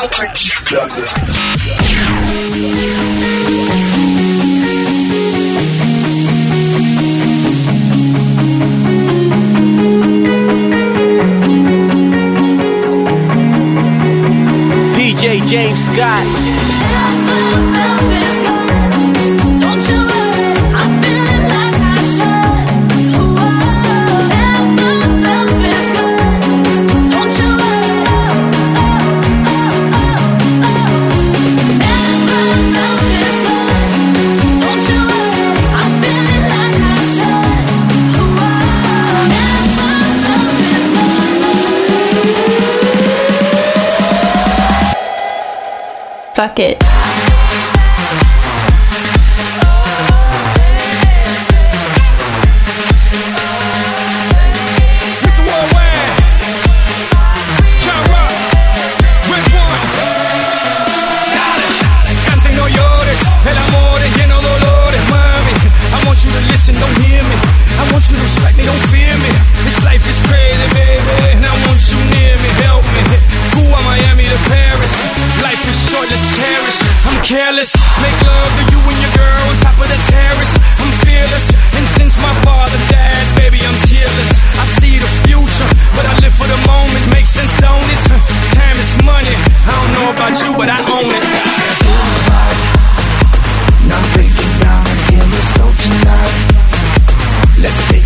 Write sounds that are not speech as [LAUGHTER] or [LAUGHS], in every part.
Alternative Club. DJ James Scott. It. about you, but I own it. Breaking down, tonight. Let's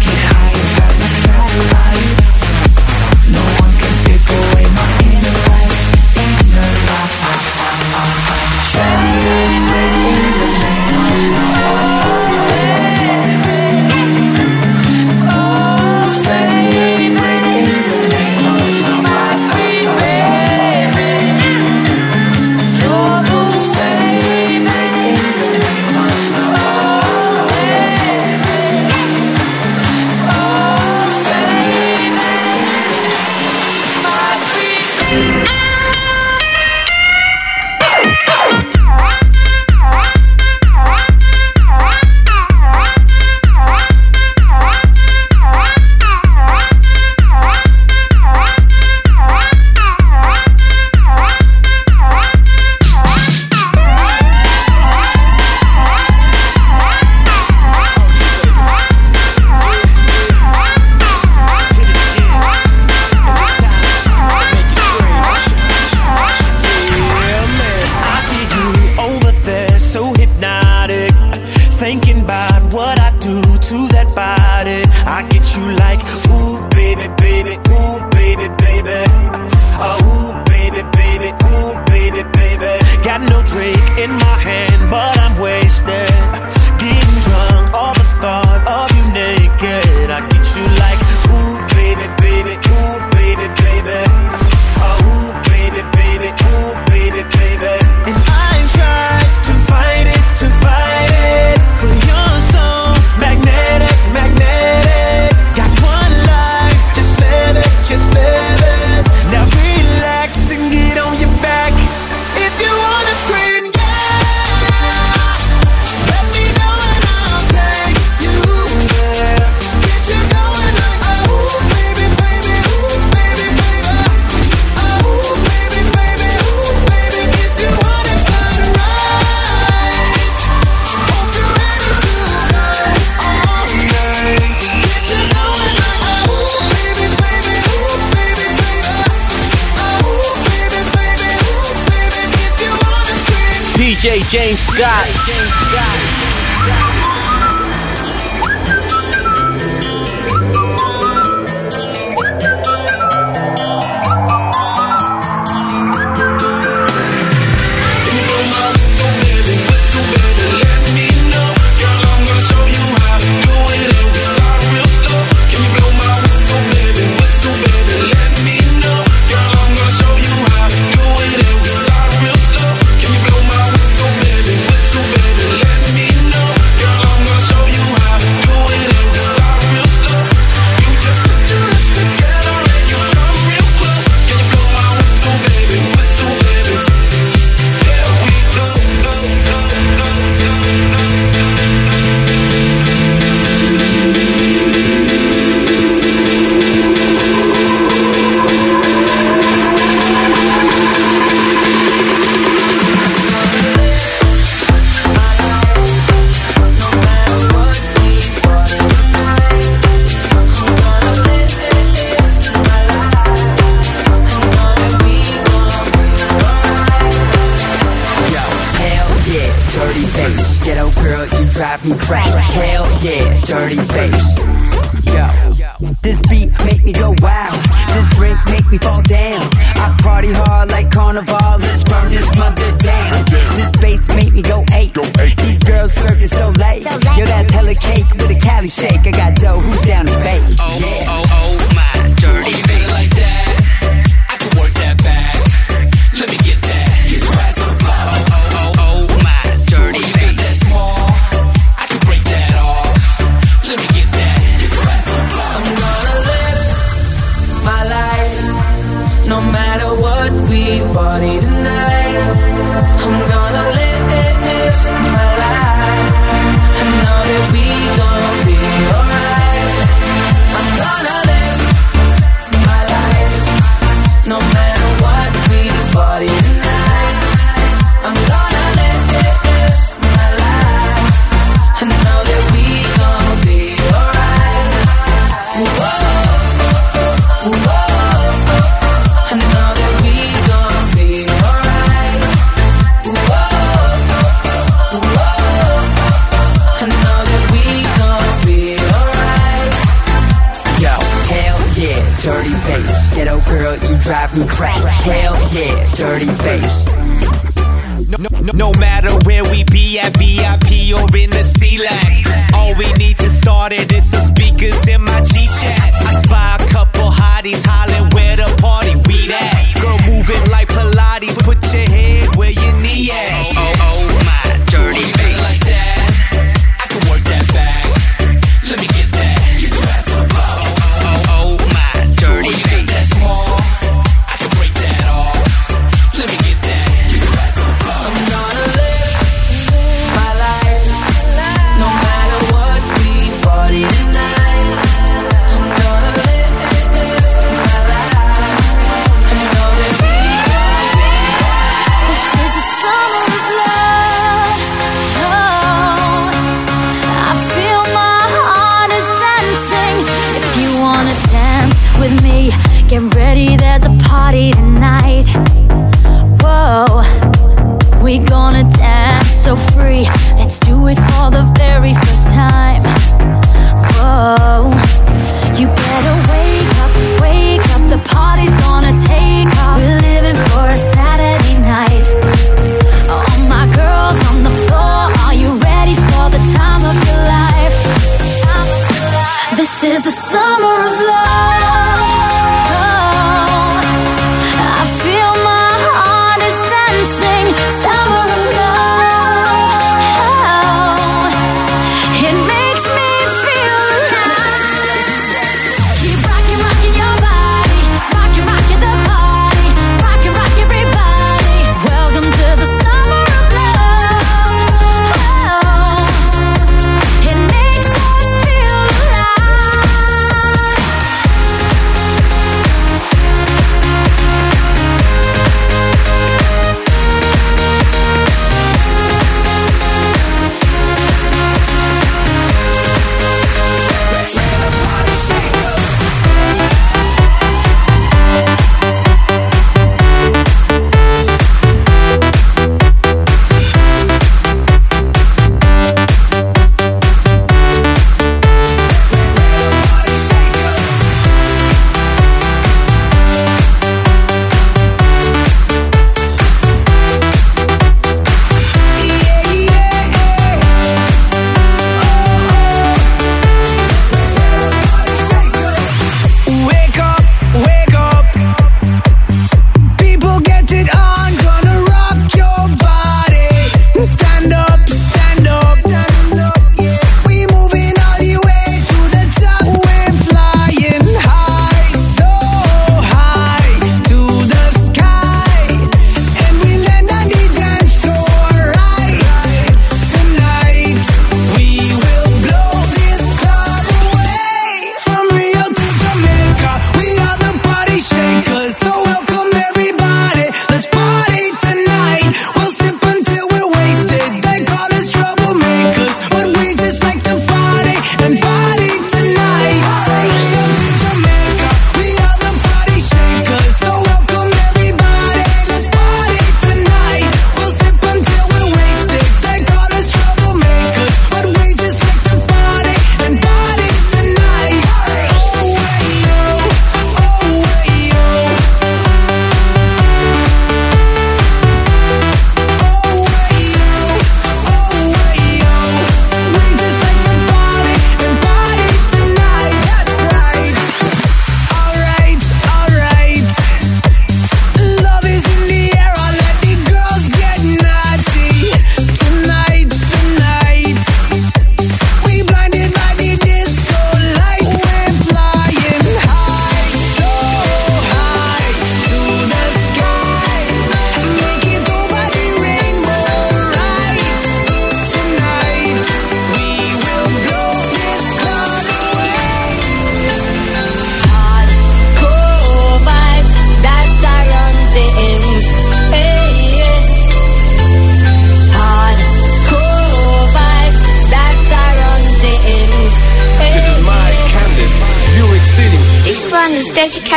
James Scott.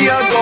we are.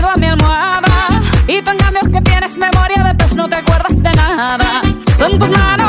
contigo a mi almohada. Y tú en cambio que tienes memoria de pez no te acuerdas de nada. Son tus manos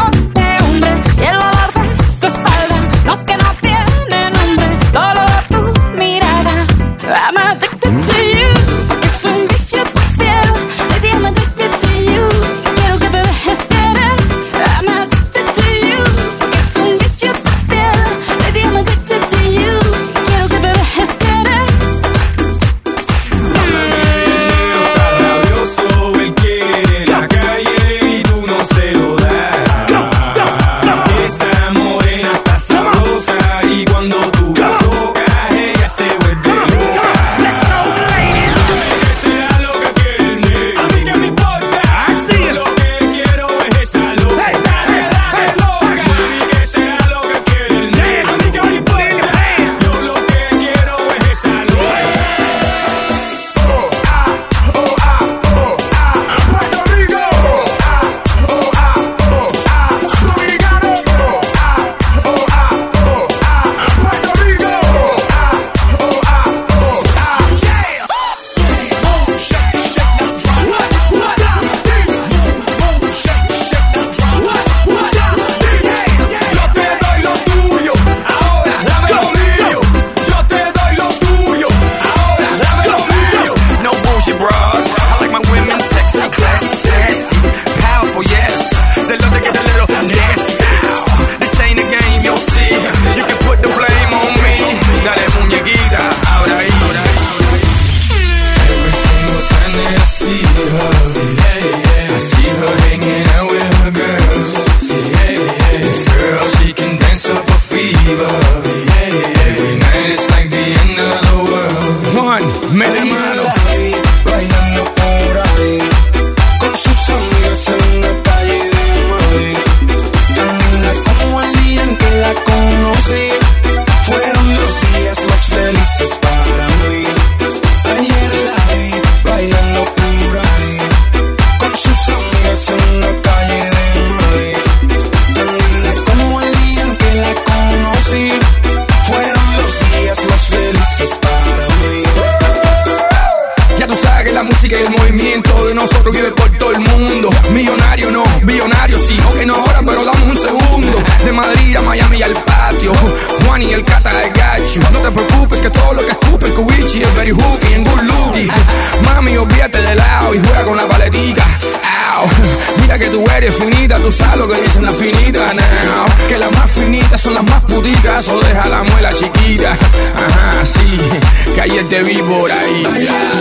This girl, she can dance up a fever. Yeah, yeah. calle te vi por ahí.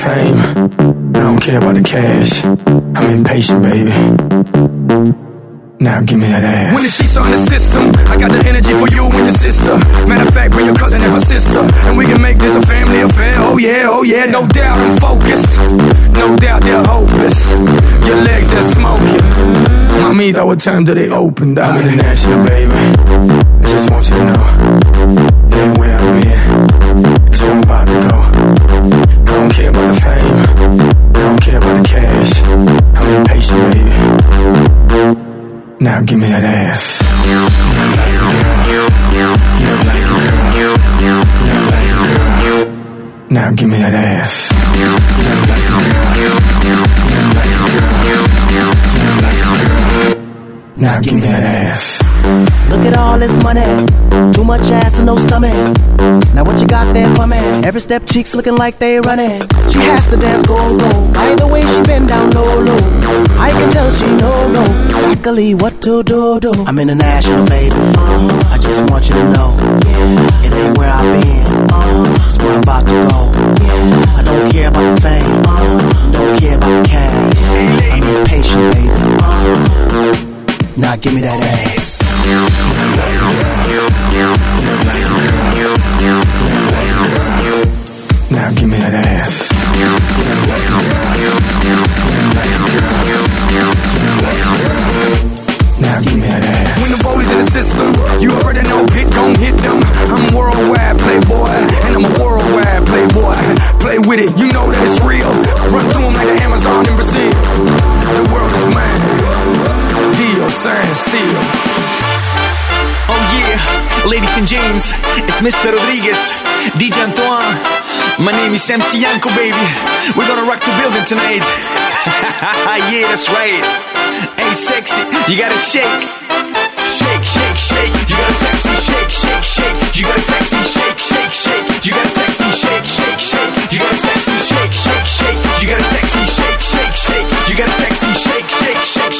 Fame. I don't care about the cash. I'm impatient, baby. Now give me that ass. When the sheets on the system, I got the energy for you and your sister. Matter of fact, bring your cousin and her sister, and we can make this a family affair. Oh yeah, oh yeah, no doubt I'm focused. No doubt they're hopeless. Your legs they're smoking. Mamita, what time do they open? I'm international, baby. I just want you to know. Give me that ass. Now give me that ass. Now give me that ass. Look at all this money. Too much ass and no stomach. Now what you got there for me? Every step cheeks looking like they running. She has to dance go go. By the way she bend down low low. I can tell she know know exactly what to do do. I'm international baby. I just want you to know. It ain't where I've been. It's where I'm about to go. I don't care about the fame. Don't care about the cash. I'm impatient baby. Now give me that ass. With it, you know that it's real. Run through 'em like the Amazon in Brazil. The world is mine. Deal, sign, seal. Oh yeah, ladies and gents, it's Mr. Rodriguez, DJ Antoine. My name is MC Yankoo, baby. We're gonna rock the building tonight. [LAUGHS] yeah, that's right. Hey, sexy, you gotta shake. Shake, shake, shake. You got a sexy shake, shake, shake. You got a sexy shake, shake, shake. You got a sexy shake, shake, shake. You got a sexy shake, shake, shake. You got a sexy shake, shake, shake. You got a sexy shake, shake, shake, shake, shake,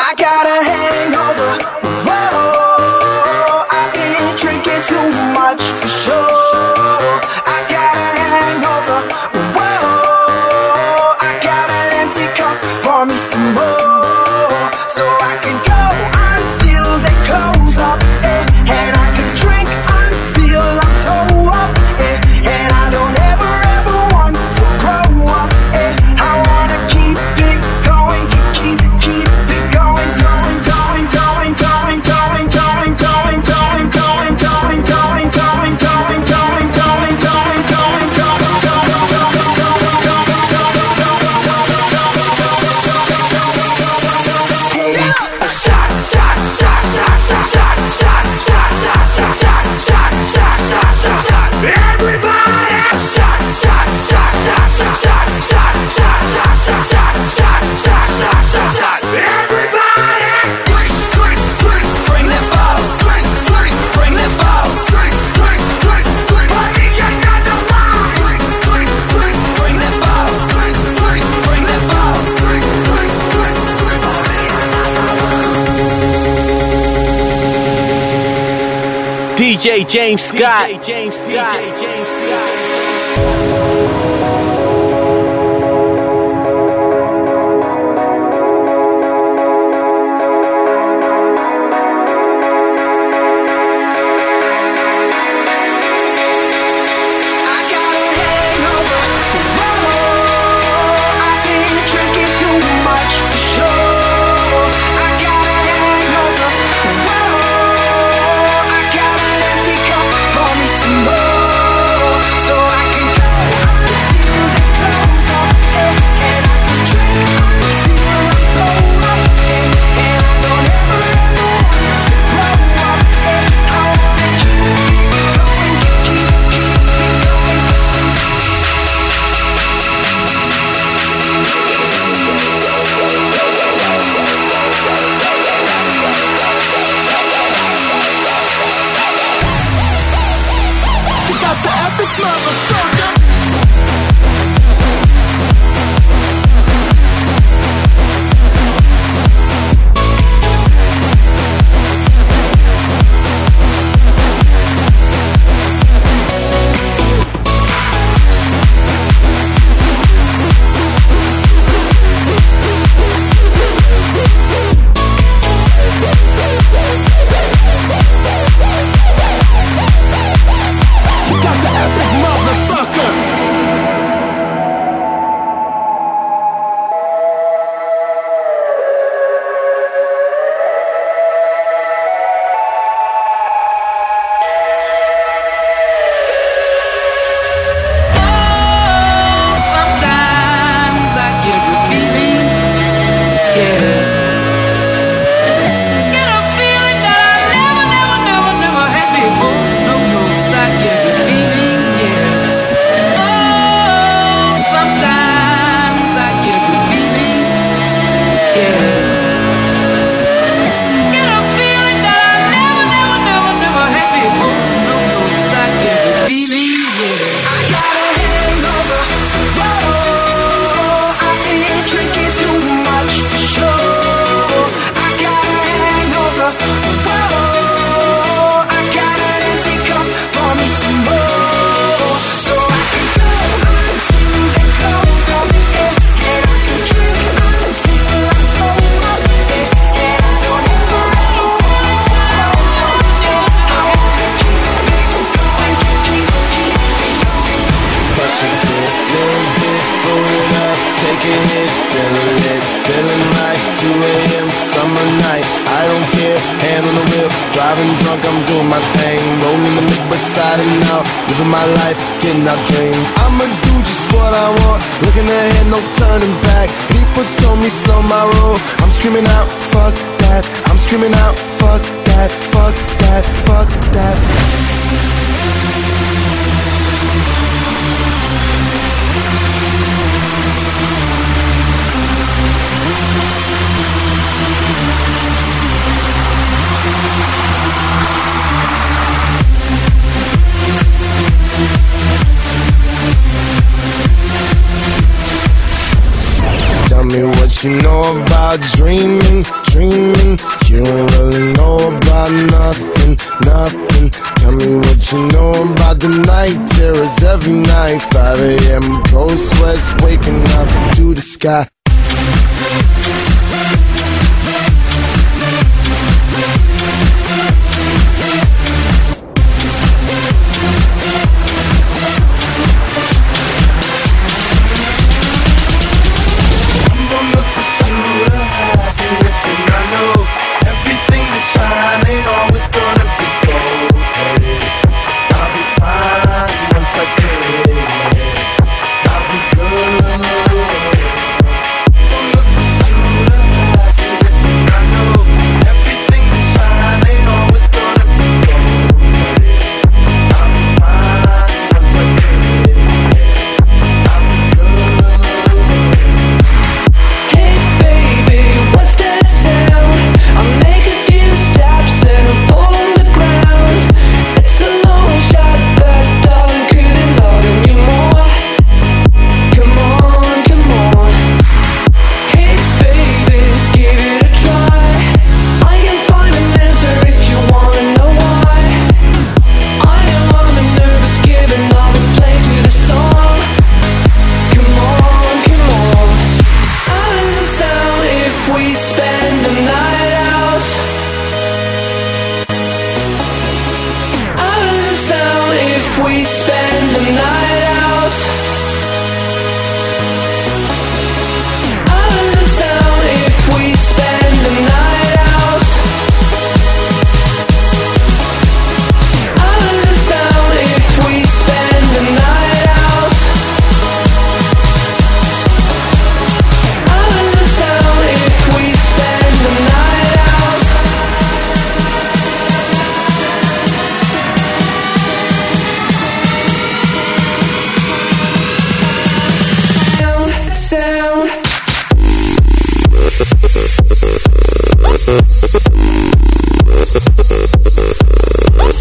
DJ James Scott. DJ James Scott.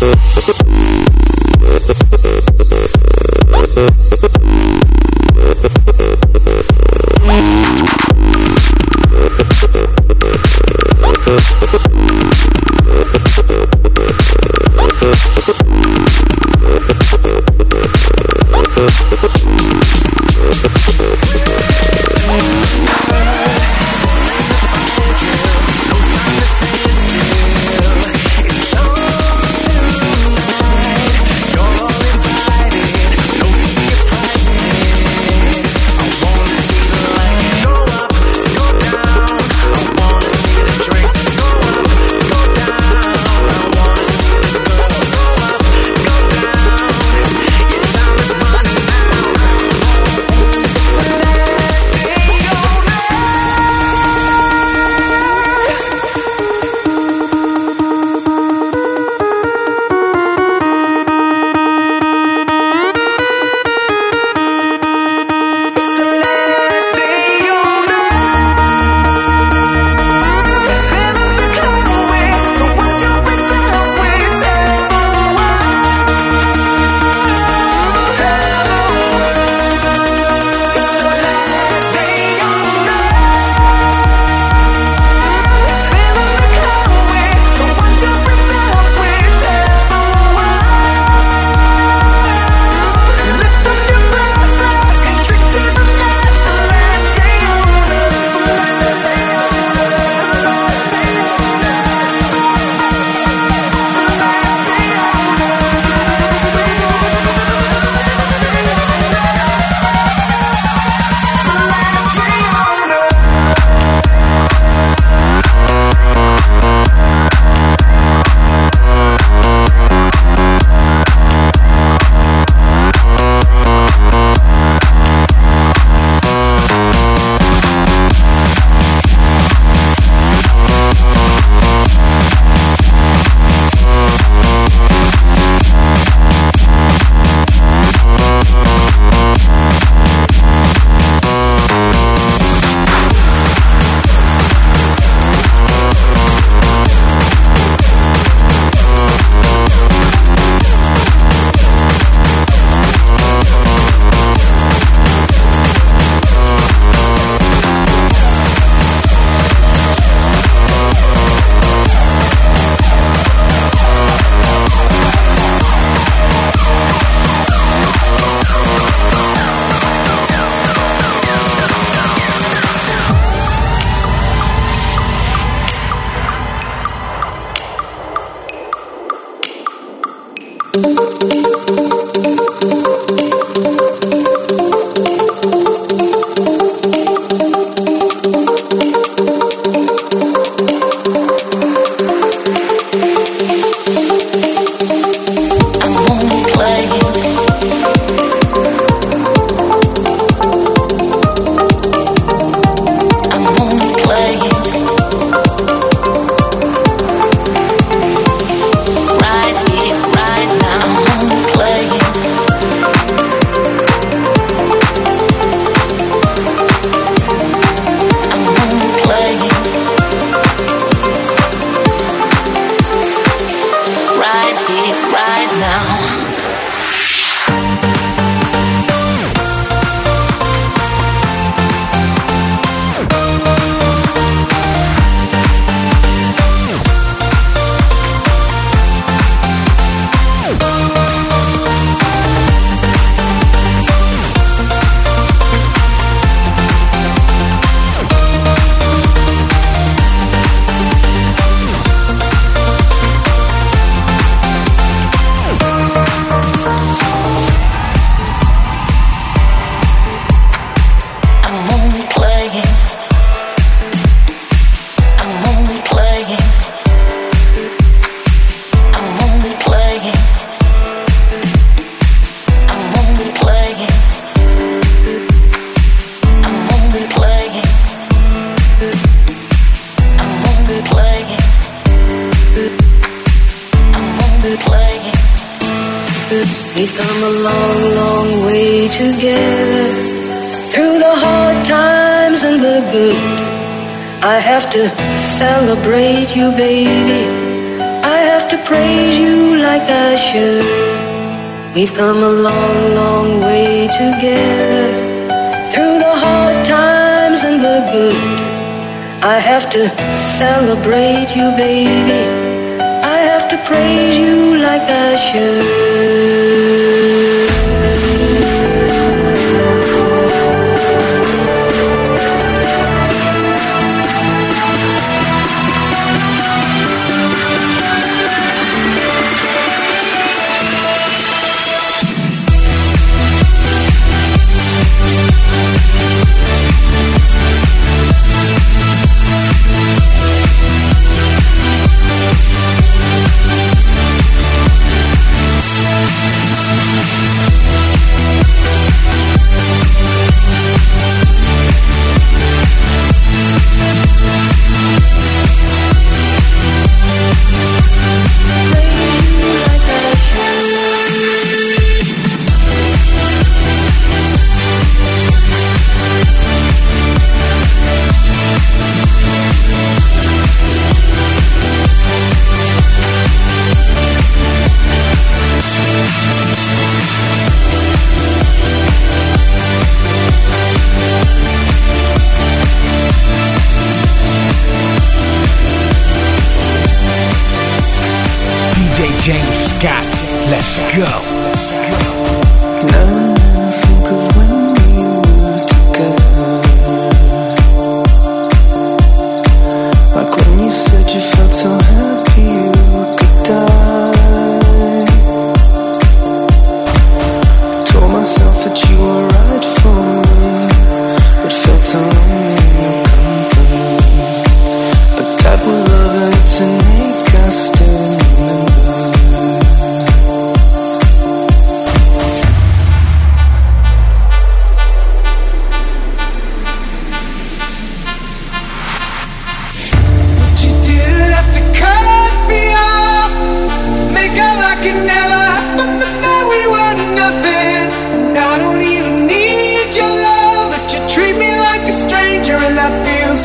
It's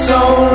so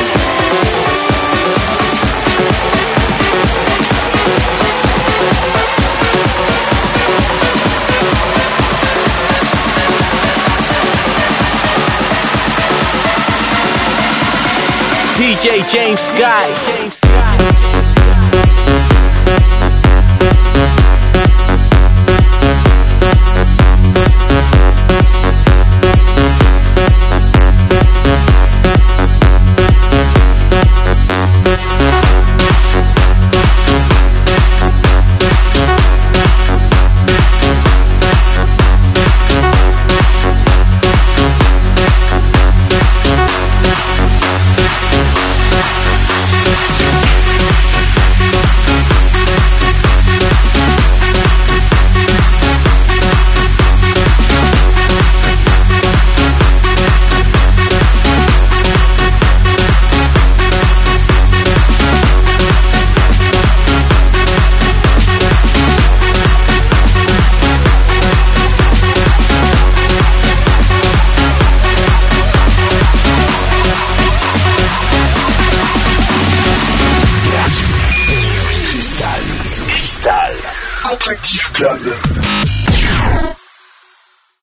DJ James Scott.